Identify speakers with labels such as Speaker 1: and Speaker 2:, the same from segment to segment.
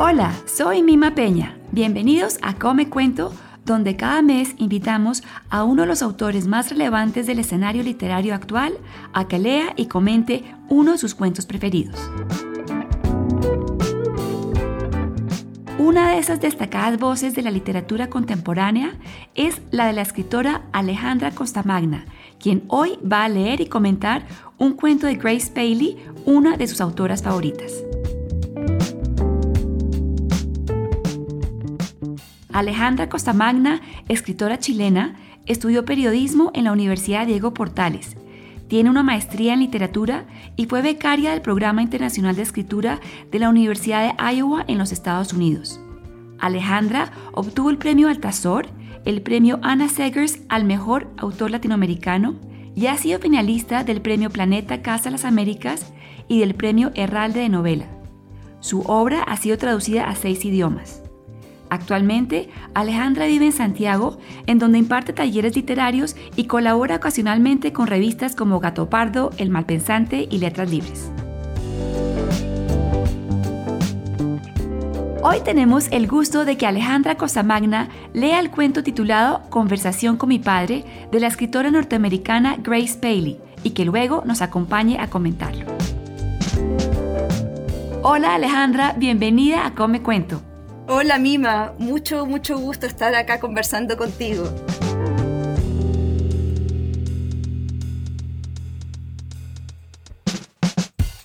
Speaker 1: Hola, soy Mima Peña. Bienvenidos a Come Cuento, donde cada mes invitamos a uno de los autores más relevantes del escenario literario actual a que lea y comente uno de sus cuentos preferidos. Una de esas destacadas voces de la literatura contemporánea es la de la escritora Alejandra Costamagna, quien hoy va a leer y comentar un cuento de Grace Paley, una de sus autoras favoritas. Alejandra Costamagna, escritora chilena, estudió periodismo en la Universidad Diego Portales. Tiene una maestría en literatura y fue becaria del Programa Internacional de Escritura de la Universidad de Iowa en los Estados Unidos. Alejandra obtuvo el premio Altazor, el premio Anna Segers al mejor autor latinoamericano y ha sido finalista del premio Planeta Casa Las Américas y del premio Herralde de Novela. Su obra ha sido traducida a seis idiomas. Actualmente, Alejandra vive en Santiago, en donde imparte talleres literarios y colabora ocasionalmente con revistas como Gato Pardo, El Malpensante y Letras Libres. Hoy tenemos el gusto de que Alejandra Cosamagna lea el cuento titulado Conversación con mi padre de la escritora norteamericana Grace Paley y que luego nos acompañe a comentarlo. Hola Alejandra, bienvenida a Come Cuento.
Speaker 2: Hola Mima, mucho, mucho gusto estar acá conversando contigo.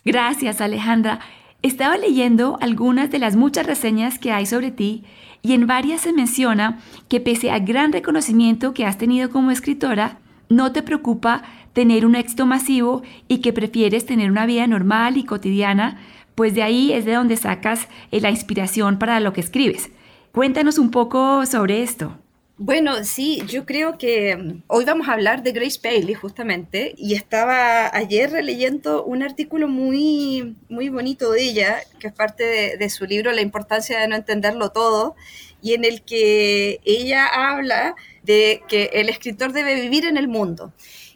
Speaker 1: Gracias Alejandra. Estaba leyendo algunas de las muchas reseñas que hay sobre ti y en varias se menciona que pese al gran reconocimiento que has tenido como escritora, no te preocupa tener un éxito masivo y que prefieres tener una vida normal y cotidiana pues de ahí es de donde sacas eh, la inspiración para lo que escribes. Cuéntanos un poco sobre esto.
Speaker 2: Bueno, sí, yo creo que mm, hoy vamos a hablar de Grace Paley justamente y estaba ayer releyendo un artículo muy, muy bonito de ella, que es parte de, de su libro La importancia de no entenderlo todo, y en el que ella habla de que el escritor debe vivir en el mundo.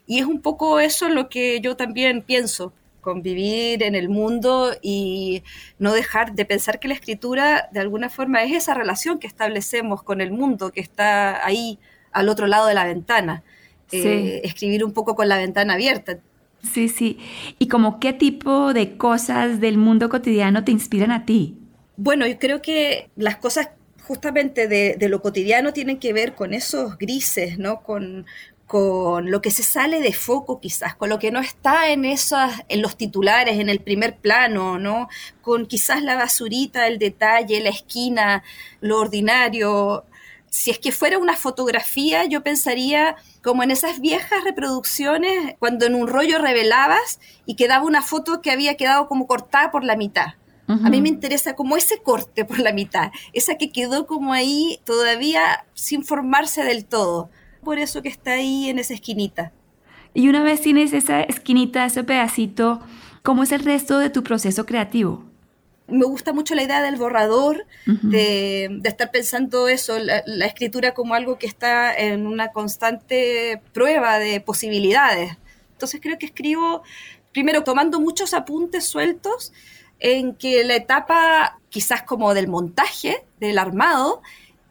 Speaker 2: Y es un poco eso lo que yo también pienso convivir en el mundo y no dejar de pensar que la escritura de alguna forma es esa relación que establecemos con el mundo que está ahí al otro lado de la ventana. Eh, escribir un poco con la ventana abierta.
Speaker 1: Sí, sí. ¿Y como qué tipo de cosas del mundo cotidiano te inspiran a ti?
Speaker 2: Bueno, yo creo que las cosas justamente de, de, lo cotidiano tienen que ver con esos grises, ¿no? Con, con lo que se sale de foco quizás, con lo que no está en esas, en los titulares, en el primer plano, ¿no? Con quizás la basurita, el detalle, la esquina, lo ordinario. Si es que fuera una fotografía, yo pensaría como en esas viejas reproducciones, cuando en un rollo revelabas y quedaba una foto que había quedado como cortada por la mitad. A mí me interesa como ese corte por la mitad, esa que quedó como ahí todavía sin formarse del todo por eso que está ahí en esa esquinita.
Speaker 1: Y una vez tienes esa esquinita, ese pedacito, ¿cómo es el resto de tu proceso creativo?
Speaker 2: Me gusta mucho la idea del borrador, de, estar pensando eso, la, escritura como algo que está en una constante prueba de posibilidades. Entonces creo que escribo, primero, tomando muchos apuntes sueltos, en que la etapa quizás como del montaje, del armado,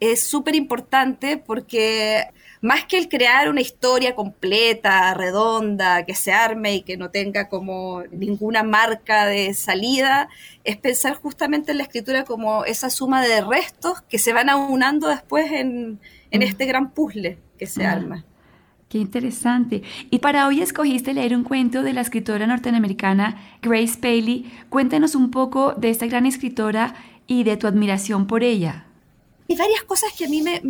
Speaker 2: es súper importante porque más que el crear una historia completa, redonda, que se arme y que no tenga como ninguna marca de salida, es pensar justamente en la escritura como esa suma de restos que se van aunando después en, mm. este gran puzzle que se ah, arma.
Speaker 1: Qué interesante. Y para hoy escogiste leer un cuento de la escritora norteamericana Grace Paley. Cuéntanos un poco de esta gran escritora y de tu admiración por ella.
Speaker 2: Hay varias cosas que a mí me,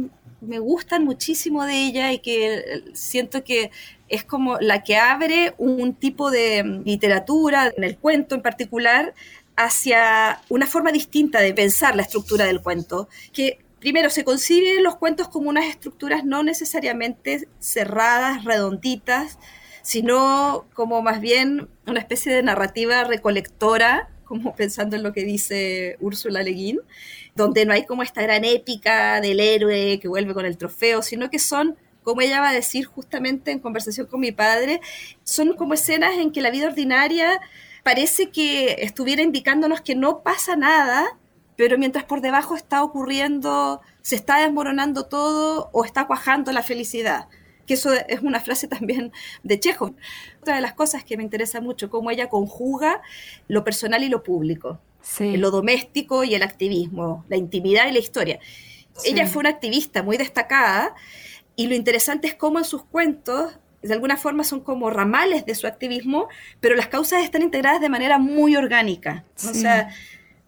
Speaker 2: me gustan muchísimo de ella y que siento que es como la que abre un tipo de literatura, en el cuento en particular, hacia una forma distinta de pensar la estructura del cuento, que primero se conciben los cuentos como unas estructuras no necesariamente cerradas, redonditas, sino como más bien una especie de narrativa recolectora, como pensando en lo que dice Úrsula Le Guin, donde no hay como esta gran épica del héroe que vuelve con el trofeo, sino que son, como ella va a decir justamente en conversación con mi padre, son como escenas en que la vida ordinaria parece que estuviera indicándonos que no pasa nada, pero mientras por debajo está ocurriendo, se está desmoronando todo o está cuajando la felicidad. Que eso es una frase también de Chejo. Otra de las cosas que me interesa mucho, cómo ella conjuga lo personal y lo público, lo doméstico y el activismo, la intimidad y la historia. Ella fue una activista muy destacada y lo interesante es cómo en sus cuentos de alguna forma son como ramales de su activismo, pero las causas están integradas de manera muy orgánica. O sea,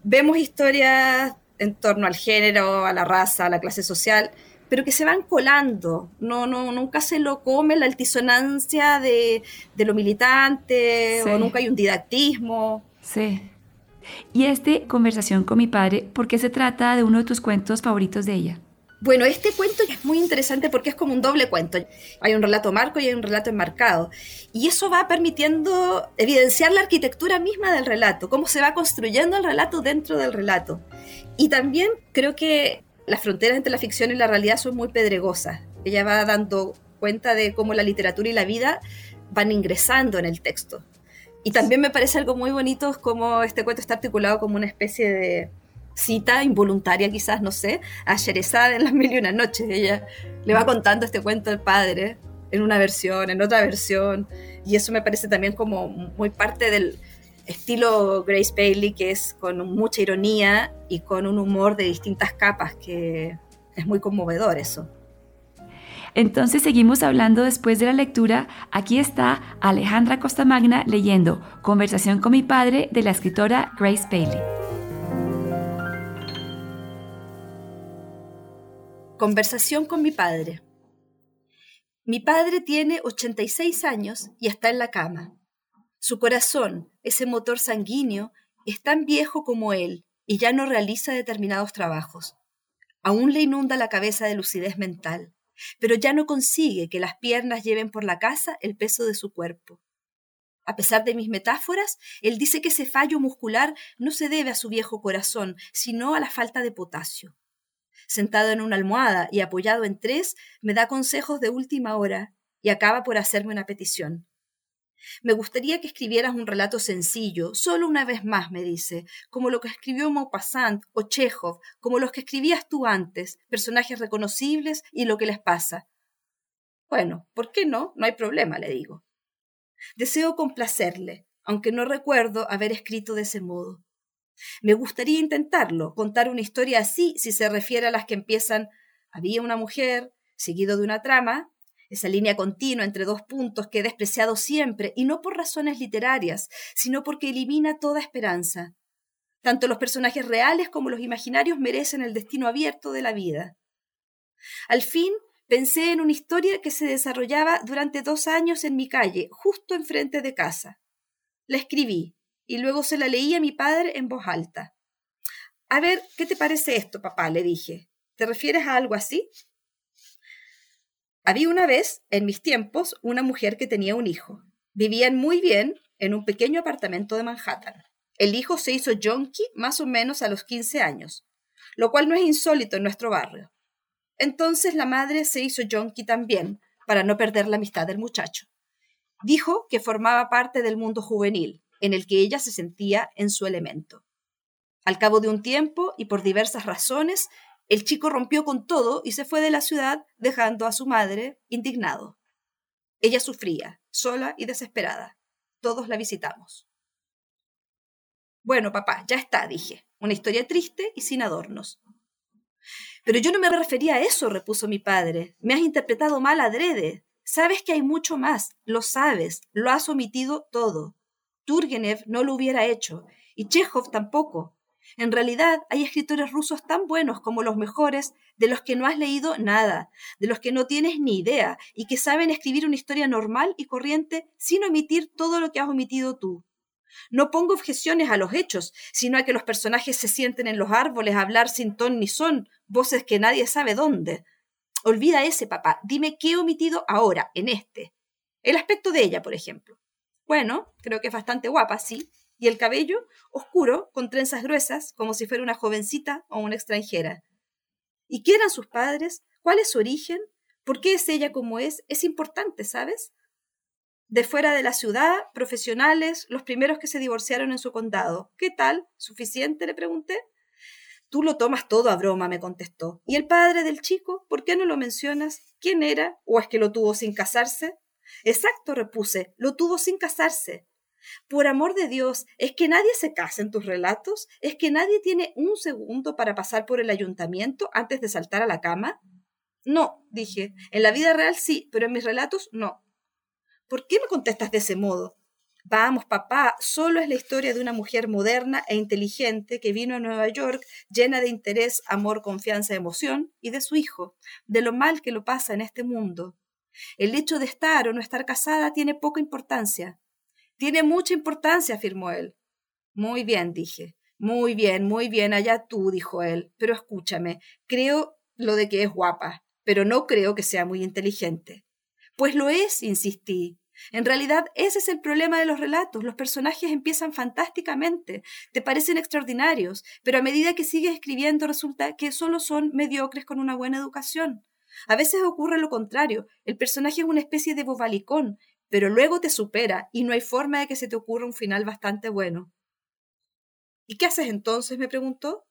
Speaker 2: vemos historias en torno al género, a la raza, a la clase social, pero que se van colando. No, no, nunca se lo come la altisonancia de, de lo militante, o nunca hay un didactismo.
Speaker 1: Sí. Y este conversación con mi padre, ¿por qué se trata de uno de tus cuentos favoritos de ella?
Speaker 2: Bueno, este cuento es muy interesante porque es como un doble cuento. Hay un relato marco y hay un relato enmarcado. Y eso va permitiendo evidenciar la arquitectura misma del relato, cómo se va construyendo el relato dentro del relato. Y también creo que las fronteras entre la ficción y la realidad son muy pedregosas. Ella va dando cuenta de cómo la literatura y la vida van ingresando en el texto. Y también me parece algo muy bonito como este cuento está articulado como una especie de cita involuntaria quizás, no sé, a en las mil y una noches. Ella le va contando este cuento al padre en una versión, en otra versión, y eso me parece también como muy parte del estilo Grace Bailey, que es con mucha ironía y con un humor de distintas capas, que es muy conmovedor eso.
Speaker 1: Entonces seguimos hablando después de la lectura. Aquí está Alejandra Costamagna leyendo Conversación con mi padre de la escritora Grace Bailey.
Speaker 2: Conversación con mi padre. Mi padre tiene 86 años y está en la cama. Su corazón, ese motor sanguíneo, es tan viejo como él y ya no realiza determinados trabajos. Aún le inunda la cabeza de lucidez mental, pero ya no consigue que las piernas lleven por la casa el peso de su cuerpo. A pesar de mis metáforas, él dice que ese fallo muscular no se debe a su viejo corazón, sino a la falta de potasio sentado en una almohada y apoyado en tres, me da consejos de última hora y acaba por hacerme una petición. Me gustaría que escribieras un relato sencillo, solo una vez más, me dice, como lo que escribió Maupassant o Chekhov, como los que escribías tú antes, personajes reconocibles y lo que les pasa. Bueno, ¿por qué no? No hay problema, le digo. Deseo complacerle, aunque no recuerdo haber escrito de ese modo. Me gustaría intentarlo, contar una historia así si se refiere a las que empiezan había una mujer, seguido de una trama, esa línea continua entre dos puntos que he despreciado siempre, y no por razones literarias, sino porque elimina toda esperanza. Tanto los personajes reales como los imaginarios merecen el destino abierto de la vida. Al fin, pensé en una historia que se desarrollaba durante dos años en mi calle, justo enfrente de casa. La escribí, y luego se la leí a mi padre en voz alta. A ver, ¿qué te parece esto, papá? le dije. ¿Te refieres a algo así? Había una vez, en mis tiempos, una mujer que tenía un hijo. Vivían muy bien en un pequeño apartamento de Manhattan. El hijo se hizo junkie más o menos a los 15 años, lo cual no es insólito en nuestro barrio. Entonces la madre se hizo junkie también, para no perder la amistad del muchacho. Dijo que formaba parte del mundo juvenil, en el que ella se sentía en su elemento. Al cabo de un tiempo y por diversas razones, el chico rompió con todo y se fue de la ciudad dejando a su madre indignado. Ella sufría, sola y desesperada. Todos la visitamos. Bueno, papá, ya está, dije. Una historia triste y sin adornos. Pero yo no me refería a eso, repuso mi padre. Me has interpretado mal adrede. Sabes que hay mucho más, lo sabes, lo has omitido todo. Turgenev no lo hubiera hecho, y Chekhov tampoco. En realidad, hay escritores rusos tan buenos como los mejores, de los que no has leído nada, de los que no tienes ni idea, y que saben escribir una historia normal y corriente sin omitir todo lo que has omitido tú. No pongo objeciones a los hechos, sino a que los personajes se sienten en los árboles a hablar sin ton ni son, voces que nadie sabe dónde. Olvida ese, papá. Dime qué he omitido ahora, en este. El aspecto de ella, por ejemplo. Bueno, creo que es bastante guapa, sí. Y el cabello oscuro, con trenzas gruesas, como si fuera una jovencita o una extranjera. ¿Y qué eran sus padres? ¿Cuál es su origen? ¿Por qué es ella como es? Es importante, ¿sabes? De fuera de la ciudad, profesionales, los primeros que se divorciaron en su condado. ¿Qué tal? ¿Suficiente? le pregunté. Tú lo tomas todo a broma, me contestó. ¿Y el padre del chico? ¿Por qué no lo mencionas? ¿Quién era? ¿O es que lo tuvo sin casarse? Exacto, repuse, lo tuvo sin casarse. Por amor de Dios, ¿es que nadie se casa en tus relatos? ¿Es que nadie tiene un segundo para pasar por el ayuntamiento antes de saltar a la cama? No, dije, en la vida real sí, pero en mis relatos no. ¿Por qué me contestas de ese modo? Vamos, papá, solo es la historia de una mujer moderna e inteligente que vino a Nueva York llena de interés, amor, confianza, emoción, y de su hijo, de lo mal que lo pasa en este mundo. El hecho de estar o no estar casada tiene poca importancia. Tiene mucha importancia, afirmó él. Muy bien, dije. Muy bien, muy bien, allá tú, dijo él. Pero escúchame, creo lo de que es guapa, pero no creo que sea muy inteligente. Pues lo es, insistí. En realidad, ese es el problema de los relatos. Los personajes empiezan fantásticamente, te parecen extraordinarios, pero a medida que sigues escribiendo resulta que solo son mediocres con una buena educación. A veces ocurre lo contrario, el personaje es una especie de bobalicón, pero luego te supera y no hay forma de que se te ocurra un final bastante bueno. ¿Y qué haces entonces? me preguntó.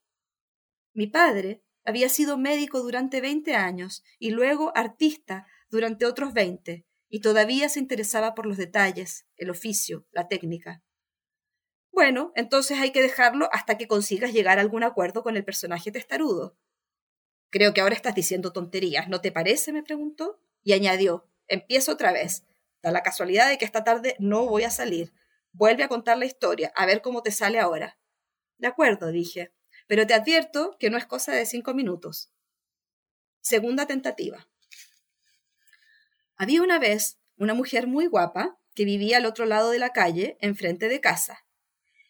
Speaker 2: Mi padre había sido médico durante veinte años y luego artista durante otros veinte y todavía se interesaba por los detalles, el oficio, la técnica. Bueno, entonces hay que dejarlo hasta que consigas llegar a algún acuerdo con el personaje testarudo. Creo que ahora estás diciendo tonterías, ¿no te parece? me preguntó. Y añadió, empiezo otra vez. La casualidad de que esta tarde no voy a salir. Vuelve a contar la historia, a ver cómo te sale ahora. De acuerdo, dije, pero te advierto que no es cosa de cinco minutos. Segunda tentativa. Había una vez una mujer muy guapa que vivía al otro lado de la calle, enfrente de casa.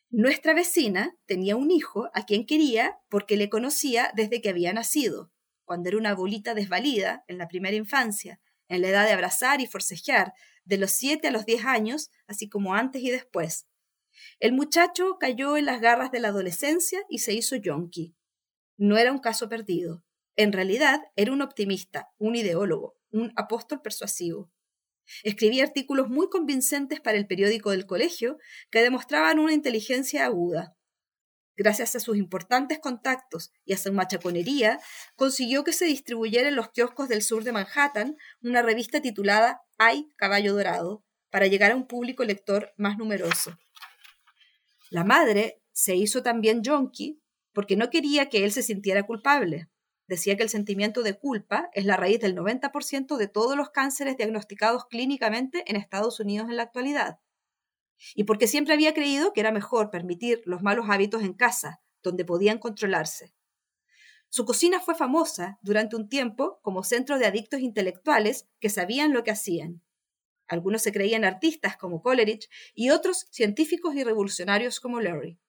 Speaker 2: Nuestra vecina tenía un hijo a quien quería porque le conocía desde que había nacido, cuando era una bolita desvalida en la primera infancia, en la edad de abrazar y forcejear, de los siete a los diez años, así como antes y después. El muchacho cayó en las garras de la adolescencia y se hizo yonki. No era un caso perdido. En realidad era un optimista, un ideólogo, un apóstol persuasivo. Escribía artículos muy convincentes para el periódico del colegio que demostraban una inteligencia aguda. Gracias a sus importantes contactos y a su machaconería, consiguió que se distribuyera en los kioscos del sur de Manhattan una revista titulada Ay, Caballo Dorado, para llegar a un público lector más numeroso. La madre se hizo también yonki porque no quería que él se sintiera culpable. Decía que el sentimiento de culpa es la raíz del 90% de todos los cánceres diagnosticados clínicamente en Estados Unidos en la actualidad. Y porque siempre había creído que era mejor permitir los malos hábitos en casa, donde podían controlarse. Su cocina fue famosa durante un tiempo como centro de adictos intelectuales que sabían lo que hacían. Algunos se creían artistas como Coleridge y otros científicos y revolucionarios como Larry.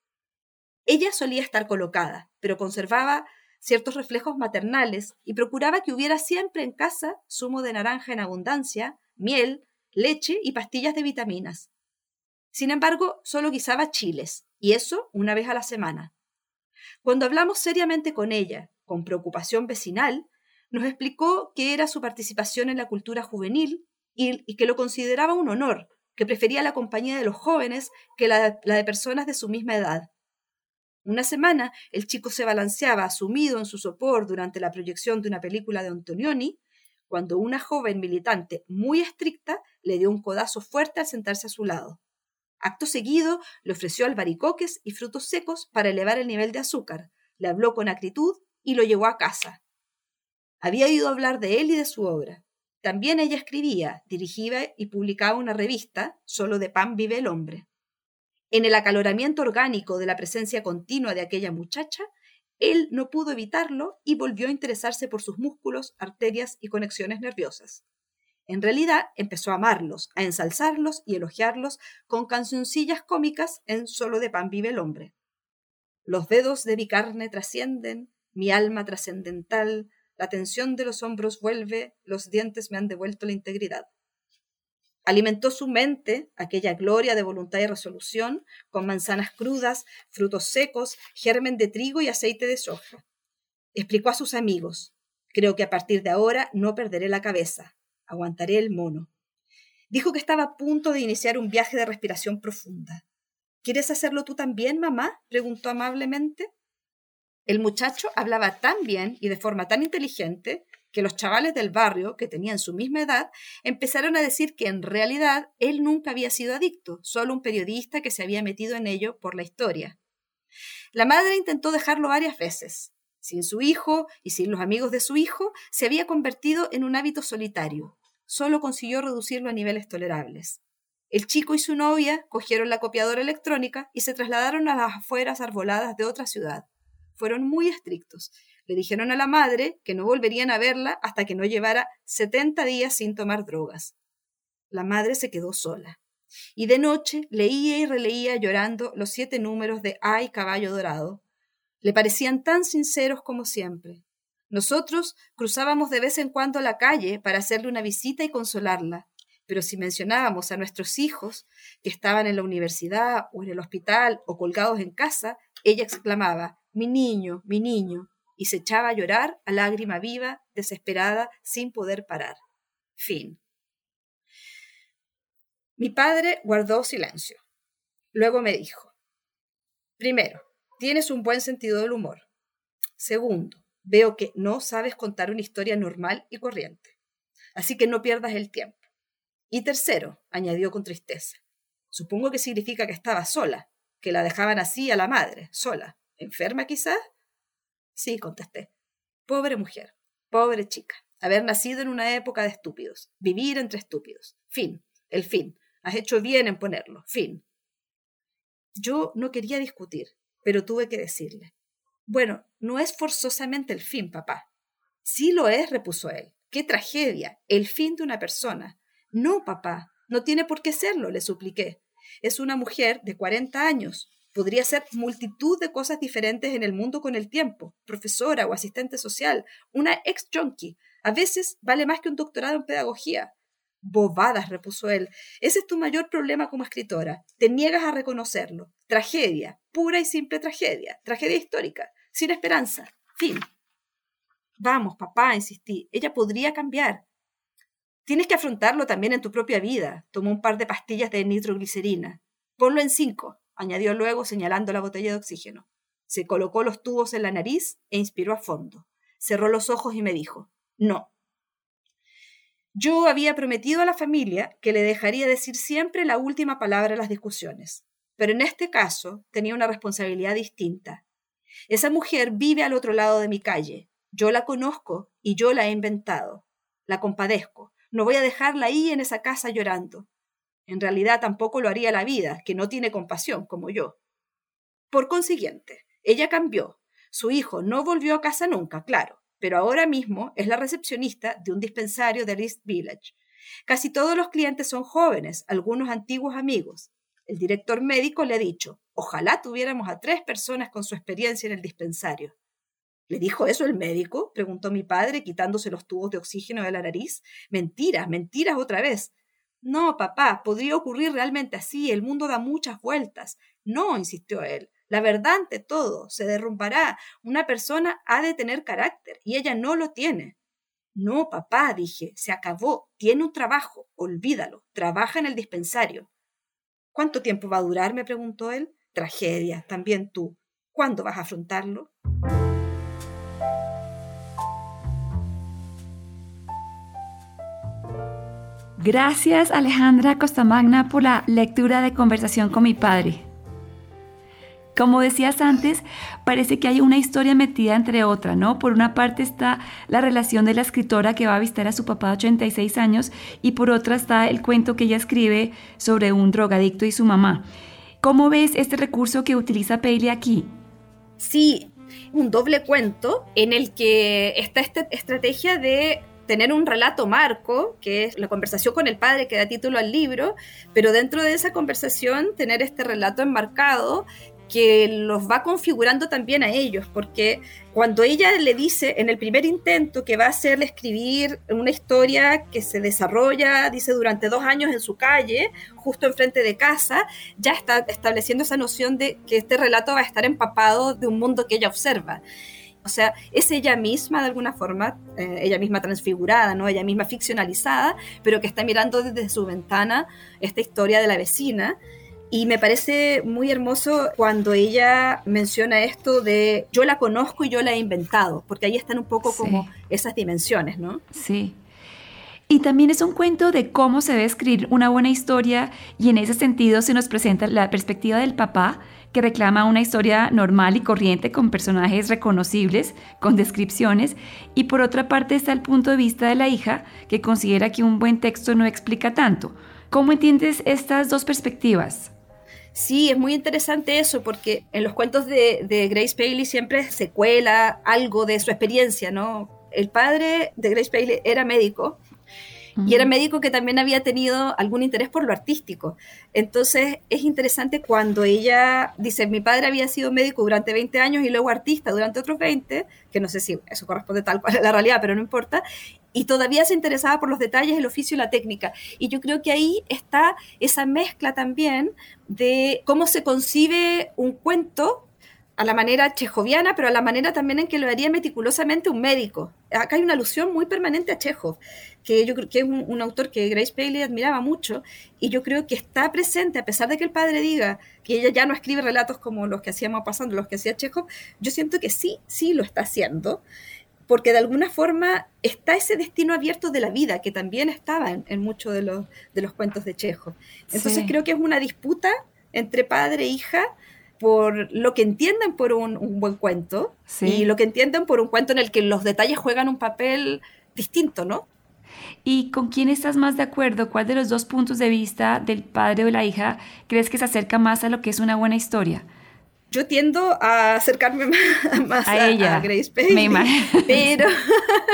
Speaker 2: Ella solía estar colocada, pero conservaba ciertos reflejos maternales y procuraba que hubiera siempre en casa zumo de naranja en abundancia, miel, leche y pastillas de vitaminas. Sin embargo, solo guisaba chiles, y eso una vez a la semana. Cuando hablamos seriamente con ella, con preocupación vecinal, nos explicó que era su participación en la cultura juvenil y, que lo consideraba un honor, que prefería la compañía de los jóvenes que la, la de personas de su misma edad. Una semana el chico se balanceaba sumido en su sopor durante la proyección de una película de Antonioni, cuando una joven militante muy estricta le dio un codazo fuerte al sentarse a su lado. Acto seguido le ofreció albaricoques y frutos secos para elevar el nivel de azúcar, le habló con acritud y lo llevó a casa. Había oído hablar de él y de su obra. También ella escribía, dirigía y publicaba una revista, Solo de pan vive el hombre. En el acaloramiento orgánico de la presencia continua de aquella muchacha, él no pudo evitarlo y volvió a interesarse por sus músculos, arterias y conexiones nerviosas. En realidad, empezó a amarlos, a ensalzarlos y elogiarlos con cancioncillas cómicas en Solo de pan vive el hombre. Los dedos de mi carne trascienden, mi alma trascendental, la tensión de los hombros vuelve, los dientes me han devuelto la integridad. Alimentó su mente, aquella gloria de voluntad y resolución, con manzanas crudas, frutos secos, germen de trigo y aceite de soja. Explicó a sus amigos, creo que a partir de ahora no perderé la cabeza, aguantaré el mono. Dijo que estaba a punto de iniciar un viaje de respiración profunda. ¿Quieres hacerlo tú también, mamá? preguntó amablemente. El muchacho hablaba tan bien y de forma tan inteligente que los chavales del barrio, que tenían su misma edad, empezaron a decir que en realidad él nunca había sido adicto, solo un periodista que se había metido en ello por la historia. La madre intentó dejarlo varias veces. Sin su hijo y sin los amigos de su hijo, se había convertido en un hábito solitario. Solo consiguió reducirlo a niveles tolerables. El chico y su novia cogieron la copiadora electrónica y se trasladaron a las afueras arboladas de otra ciudad. Fueron muy estrictos. Le dijeron a la madre que no volverían a verla hasta que no llevara 70 días sin tomar drogas. La madre se quedó sola. Y de noche leía y releía llorando los siete números de Ay Caballo Dorado. Le parecían tan sinceros como siempre. Nosotros cruzábamos de vez en cuando la calle para hacerle una visita y consolarla, pero si mencionábamos a nuestros hijos que estaban en la universidad o en el hospital o colgados en casa, ella exclamaba, mi niño, mi niño, y se echaba a llorar a lágrima viva, desesperada, sin poder parar. Fin. Mi padre guardó silencio. Luego me dijo, primero, tienes un buen sentido del humor. Segundo, veo que no sabes contar una historia normal y corriente. Así que no pierdas el tiempo. Y tercero, añadió con tristeza, supongo que significa que estaba sola, que la dejaban así a la madre, sola. ¿Enferma quizás? Sí, contesté. Pobre mujer, pobre chica, haber nacido en una época de estúpidos, vivir entre estúpidos. Fin, el fin. Has hecho bien en ponerlo, fin. Yo no quería discutir, pero tuve que decirle. Bueno, no es forzosamente el fin, papá. Sí lo es, repuso él. Qué tragedia, el fin de una persona, no, papá, no tiene por qué serlo, le supliqué. Es una mujer de 40 años. Podría ser multitud de cosas diferentes en el mundo con el tiempo. Profesora o asistente social, una ex junkie. A veces vale más que un doctorado en pedagogía. Bobadas, repuso él. Ese es tu mayor problema como escritora. Te niegas a reconocerlo. Tragedia, pura y simple tragedia. Tragedia histórica, sin esperanza. Fin. Vamos, papá, insistí. Ella podría cambiar. Tienes que afrontarlo también en tu propia vida. Tomó un par de pastillas de nitroglicerina. Ponlo en cinco, añadió luego señalando la botella de oxígeno. Se colocó los tubos en la nariz e inspiró a fondo. Cerró los ojos y me dijo, no. Yo había prometido a la familia que le dejaría decir siempre la última palabra en las discusiones, pero en este caso tenía una responsabilidad distinta. Esa mujer vive al otro lado de mi calle. Yo la conozco y yo la he inventado. La compadezco, no voy a dejarla ahí en esa casa llorando. En realidad tampoco lo haría la vida, que no tiene compasión como yo. Por consiguiente, ella cambió. Su hijo no volvió a casa nunca, claro, pero ahora mismo es la recepcionista de un dispensario de East Village. Casi todos los clientes son jóvenes, algunos antiguos amigos. El director médico le ha dicho, ojalá tuviéramos a tres personas con su experiencia en el dispensario. ¿Le dijo eso el médico? preguntó mi padre, quitándose los tubos de oxígeno de la nariz. Mentiras, mentiras otra vez. No, papá, podría ocurrir realmente así, el mundo da muchas vueltas. No, insistió él. La verdad ante todo, se derrumbará. Una persona ha de tener carácter, y ella no lo tiene. No, papá, dije, se acabó. Tiene un trabajo, olvídalo. Trabaja en el dispensario. ¿Cuánto tiempo va a durar? me preguntó él. Tragedia, también tú. ¿Cuándo vas a afrontarlo?
Speaker 1: Gracias Alejandra Costamagna por la lectura de conversación con mi padre. Como decías antes, parece que hay una historia metida entre otra, ¿no? Por una parte está la relación de la escritora que va a visitar a su papá de 86 años y por otra está el cuento que ella escribe sobre un drogadicto y su mamá. ¿Cómo ves este recurso que utiliza Paley aquí?
Speaker 2: Sí, un doble cuento en el que está esta estrategia de tener un relato marco, que es la conversación con el padre que da título al libro, pero dentro de esa conversación tener este relato enmarcado que los va configurando también a ellos, porque cuando ella le dice en el primer intento que va a hacerle escribir una historia que se desarrolla, dice, durante dos años en su calle, justo enfrente de casa, ya está estableciendo esa noción de que este relato va a estar empapado de un mundo que ella observa. O sea, es ella misma de alguna forma, eh, ella misma transfigurada, ¿no? Ella misma ficcionalizada, pero que está mirando desde su ventana esta historia de la vecina Y me parece muy hermoso cuando ella menciona esto de yo la conozco y yo la he inventado, porque ahí están un poco como esas dimensiones, ¿no?
Speaker 1: Sí. Y también es un cuento de cómo se debe escribir una buena historia y en ese sentido se nos presenta la perspectiva del papá que reclama una historia normal y corriente con personajes reconocibles, con descripciones, y por otra parte está el punto de vista de la hija que considera que un buen texto no explica tanto. ¿Cómo entiendes estas dos perspectivas?
Speaker 2: Sí, es muy interesante eso, porque en los cuentos de, de Grace Paley siempre se cuela algo de su experiencia, ¿no? El padre de Grace Paley era médico y era médico que también había tenido algún interés por lo artístico. Entonces es interesante cuando ella dice, mi padre había sido médico durante 20 años y luego artista durante otros 20, que no sé si eso corresponde tal cual a la realidad, pero no importa, y todavía se interesaba por los detalles, el oficio y la técnica. Y yo creo que ahí está esa mezcla también de cómo se concibe un cuento a la manera chejoviana, pero a la manera también en que lo haría meticulosamente un médico. Acá hay una alusión muy permanente a Chekhov, que yo creo que es un, autor que Grace Paley admiraba mucho, y yo creo que está presente, a pesar de que el padre diga que ella ya no escribe relatos como los que hacíamos pasando, los que hacía Chekhov, yo siento que sí, sí lo está haciendo, porque de alguna forma está ese destino abierto de la vida, que también estaba en, muchos de los, de los cuentos de Chekhov. Entonces creo que es una disputa entre padre e hija, por lo que entienden por un, buen cuento y lo que entienden por un cuento en el que los detalles juegan un papel distinto, ¿no?
Speaker 1: ¿Y con quién estás más de acuerdo? ¿Cuál de los dos puntos de vista del padre o de la hija crees que se acerca más a lo que es una buena historia?
Speaker 2: Yo tiendo a acercarme más, a, ella, Grace Payne, pero,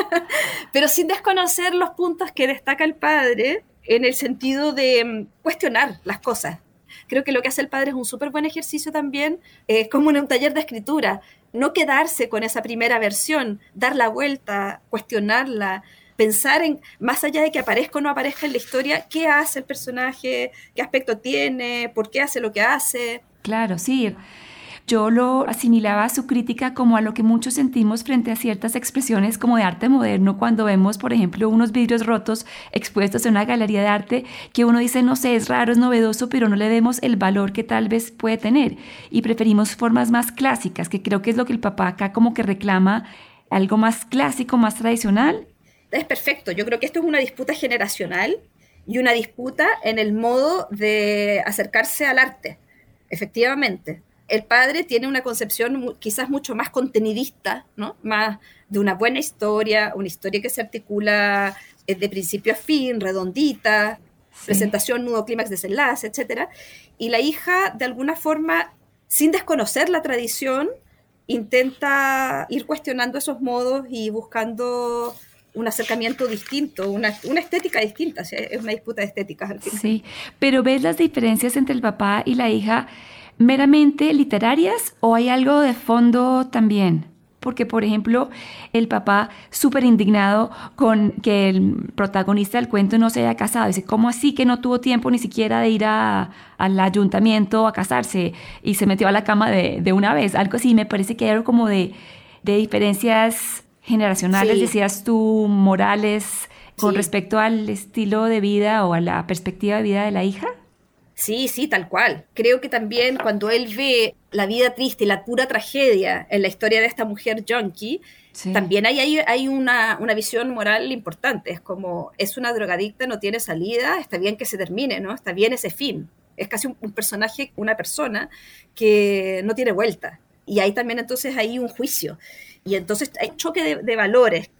Speaker 2: pero sin desconocer los puntos que destaca el padre en el sentido de mm, cuestionar las cosas, creo que lo que hace el padre es un súper buen ejercicio también, es como en un taller de escritura, no quedarse con esa primera versión, dar la vuelta, cuestionarla, pensar en, más allá de que aparezca o no aparezca en la historia, qué hace el personaje, qué aspecto tiene, por qué hace lo que hace.
Speaker 1: Claro, sí. Yo lo asimilaba a su crítica como a lo que muchos sentimos frente a ciertas expresiones como de arte moderno cuando vemos, por ejemplo, unos vidrios rotos expuestos en una galería de arte que uno dice, no sé, es raro, es novedoso, pero no le vemos el valor que tal vez puede tener. Y preferimos formas más clásicas, que creo que es lo que el papá acá como que reclama, algo más clásico, más tradicional.
Speaker 2: Es perfecto, yo creo que esto es una disputa generacional y una disputa en el modo de acercarse al arte, efectivamente el padre tiene una concepción quizás mucho más contenidista, ¿no? Más de una buena historia, una historia que se articula eh, de principio a fin, redondita, presentación, nudo, clímax, desenlace, etc. Y la hija, de alguna forma, sin desconocer la tradición, intenta ir cuestionando esos modos y buscando un acercamiento distinto, una, estética distinta, es una disputa de estéticas.
Speaker 1: Sí, pero ves las diferencias entre el papá y la hija meramente literarias o hay algo de fondo también? Porque, por ejemplo, el papá súper indignado con que el protagonista del cuento no se haya casado. Dice, ¿cómo así que no tuvo tiempo ni siquiera de ir al ayuntamiento a casarse y se metió a la cama de, una vez? Algo así, me parece que hay algo como de, diferencias generacionales, decías tú, morales, con respecto al estilo de vida o a la perspectiva de vida de la hija.
Speaker 2: Sí, sí, tal cual. Creo que también cuando él ve la vida triste y la pura tragedia en la historia de esta mujer junkie, también hay, hay, hay una, una, visión moral importante. Es como, es una drogadicta, no tiene salida, está bien que se termine, ¿no? Está bien ese fin. Es casi un, personaje, una persona que no tiene vuelta. Y hay también entonces ahí un juicio. Y entonces hay choque de, de valores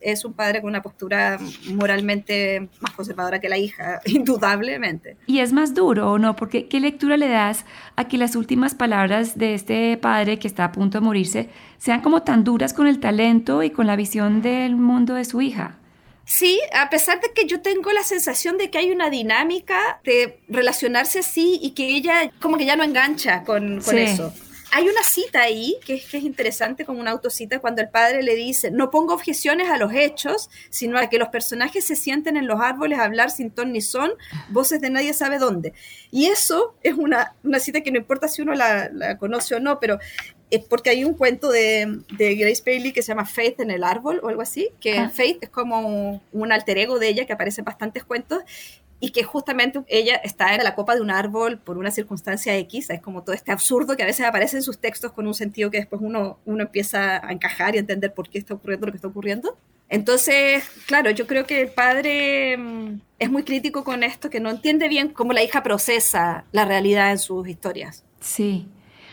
Speaker 2: es un padre con una postura moralmente más conservadora que la hija, indudablemente.
Speaker 1: Y es más duro, ¿o no? Porque ¿qué lectura le das a que las últimas palabras de este padre que está a punto de morirse sean como tan duras con el talento y con la visión del mundo de su hija?
Speaker 2: Sí, a pesar de que yo tengo la sensación de que hay una dinámica de relacionarse así y que ella como que ya no engancha con, con eso hay una cita ahí que es, que es interesante como una autocita cuando el padre le dice, no pongo objeciones a los hechos, sino a que los personajes se sienten en los árboles a hablar sin ton ni son, voces de nadie sabe dónde. Y eso es una, una cita que no importa si uno la, la conoce o no, pero es porque hay un cuento de, de, Grace Bailey que se llama Faith en el árbol o algo así, que Faith es como un alter ego de ella que aparece en bastantes cuentos y que justamente ella está en la copa de un árbol por una circunstancia X, es como todo este absurdo que a veces aparece en sus textos con un sentido que después uno, uno empieza a encajar y a entender por qué está ocurriendo lo que está ocurriendo. Entonces, claro, yo creo que el padre mm, es muy crítico con esto, que no entiende bien cómo la hija procesa la realidad en sus historias.
Speaker 1: Sí.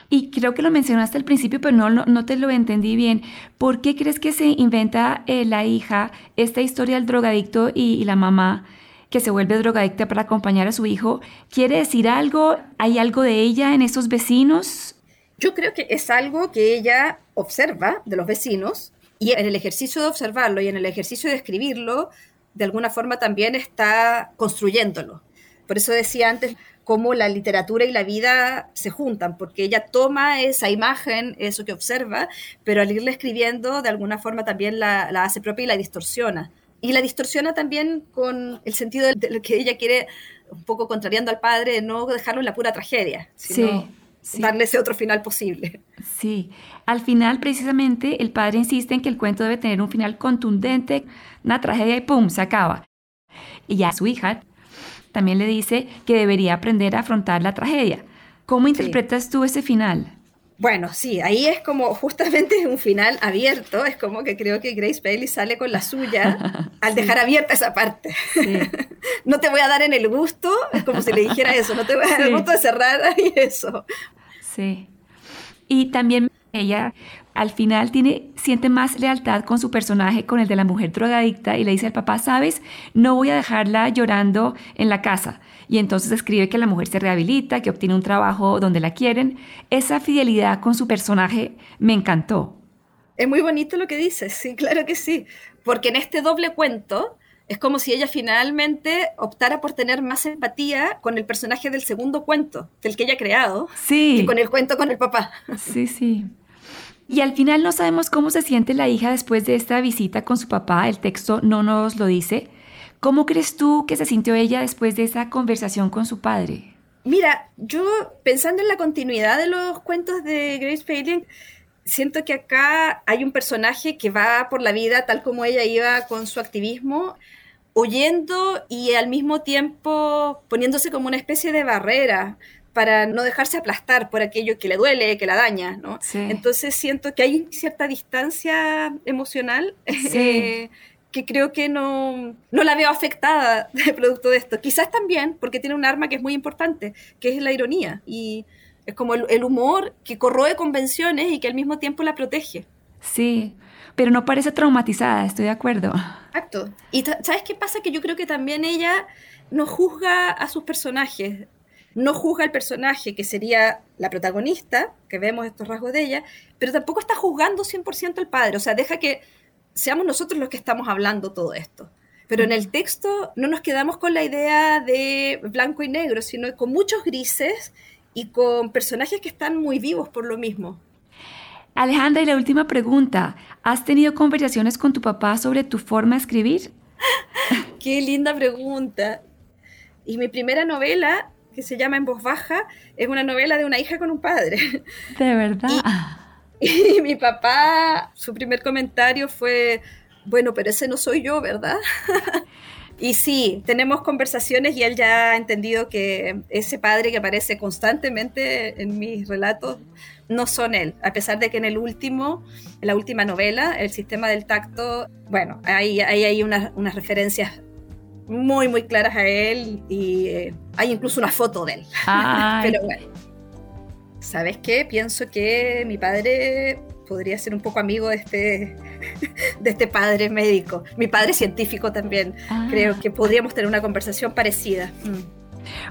Speaker 1: Y creo que lo mencionaste al principio, pero no, no, te lo entendí bien. ¿Por qué crees que se inventa eh, la hija esta historia del drogadicto y, la mamá que se vuelve drogadicta para acompañar a su hijo? ¿Quiere decir algo? ¿Hay algo de ella en esos vecinos?
Speaker 2: Yo creo que es algo que ella observa de los vecinos y en el ejercicio de observarlo y en el ejercicio de escribirlo, de alguna forma también está construyéndolo. Por eso decía antes cómo la literatura y la vida se juntan, porque ella toma esa imagen, eso que observa, pero al irla escribiendo, de alguna forma también la, hace propia y la distorsiona. Y la distorsiona también con el sentido de lo que ella quiere, un poco contrariando al padre, no dejarlo en la pura tragedia, sino darle ese otro final posible.
Speaker 1: Sí, al final precisamente el padre insiste en que el cuento debe tener un final contundente, una tragedia y ¡pum! se acaba. Y ya su hija también le dice que debería aprender a afrontar la tragedia. ¿Cómo interpretas tú ese final?
Speaker 2: Bueno, sí, ahí es como justamente un final abierto, es como que creo que Grace Bailey sale con la suya al dejar abierta esa parte. no te voy a dar en el gusto, es como si le dijera eso, no te voy a dar el gusto de cerrar ahí eso.
Speaker 1: Sí. Y también ella al final tiene, siente más lealtad con su personaje, con el de la mujer drogadicta, y le dice al papá, sabes, no voy a dejarla llorando en la casa. Y entonces escribe que la mujer se rehabilita, que obtiene un trabajo donde la quieren. Esa fidelidad con su personaje me encantó.
Speaker 2: Es muy bonito lo que dices, sí, claro que sí. Porque en este doble cuento, es como si ella finalmente optara por tener más empatía con el personaje del segundo cuento, del que ella ha creado,
Speaker 1: sí.
Speaker 2: que con el cuento con el papá.
Speaker 1: Sí, sí. Y al final no sabemos cómo se siente la hija después de esta visita con su papá, el texto no nos lo dice. ¿Cómo crees tú que se sintió ella después de esa conversación con su padre?
Speaker 2: Mira, yo pensando en la continuidad de los cuentos de Grace Palin, siento que acá hay un personaje que va por la vida tal como ella iba con su activismo, oyendo y al mismo tiempo poniéndose como una especie de barrera para no dejarse aplastar por aquello que le duele, que la daña, ¿no? Entonces siento que hay cierta distancia emocional eh, que creo que no, no la veo afectada de producto de esto. Quizás también porque tiene un arma que es muy importante, que es la ironía. Y es como el, humor que corroe convenciones y que al mismo tiempo la protege.
Speaker 1: Sí, pero no parece traumatizada, estoy de acuerdo.
Speaker 2: Exacto. Y ¿sabes qué pasa? Que yo creo que también ella no juzga a sus personajes no juzga al personaje, que sería la protagonista, que vemos estos rasgos de ella, pero tampoco está juzgando 100% al padre, o sea, deja que seamos nosotros los que estamos hablando todo esto. Pero en el texto no nos quedamos con la idea de blanco y negro, sino con muchos grises y con personajes que están muy vivos por lo mismo.
Speaker 1: Alejandra, y la última pregunta. ¿Has tenido conversaciones con tu papá sobre tu forma de escribir?
Speaker 2: Qué linda pregunta. Y mi primera novela que se llama En voz baja, es una novela de una hija con un padre.
Speaker 1: De verdad.
Speaker 2: Y, mi papá, su primer comentario fue, bueno, pero ese no soy yo, ¿verdad? Y sí, tenemos conversaciones y él ya ha entendido que ese padre que aparece constantemente en mis relatos no son él, a pesar de que en el último, en la última novela, El sistema del tacto, bueno, ahí hay, hay unas, unas referencias muy, muy claras a él y eh, hay incluso una foto de él. Pero bueno, ¿sabes qué? Pienso que mi padre podría ser un poco amigo de este, de este padre médico, mi padre científico también. Ah. Creo que podríamos tener una conversación parecida. Mm.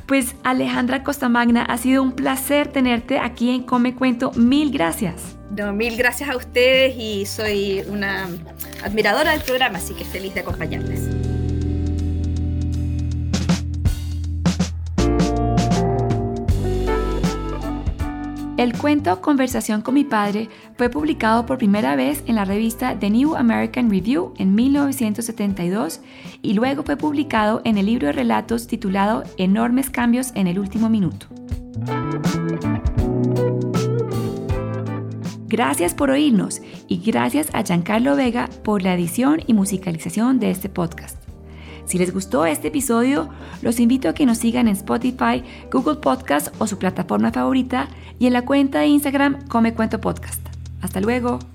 Speaker 1: Pues Alejandra Costamagna, ha sido un placer tenerte aquí en Come Cuento. Mil gracias.
Speaker 2: No, mil gracias a ustedes y soy una admiradora del programa, así que feliz de acompañarles.
Speaker 1: El cuento Conversación con mi padre fue publicado por primera vez en la revista The New American Review en 1972 y luego fue publicado en el libro de relatos titulado Enormes cambios en el último minuto. Gracias por oírnos y gracias a Giancarlo Vega por la edición y musicalización de este podcast. Si les gustó este episodio, los invito a que nos sigan en Spotify, Google Podcast o su plataforma favorita y en la cuenta de Instagram Come Podcast. Hasta luego.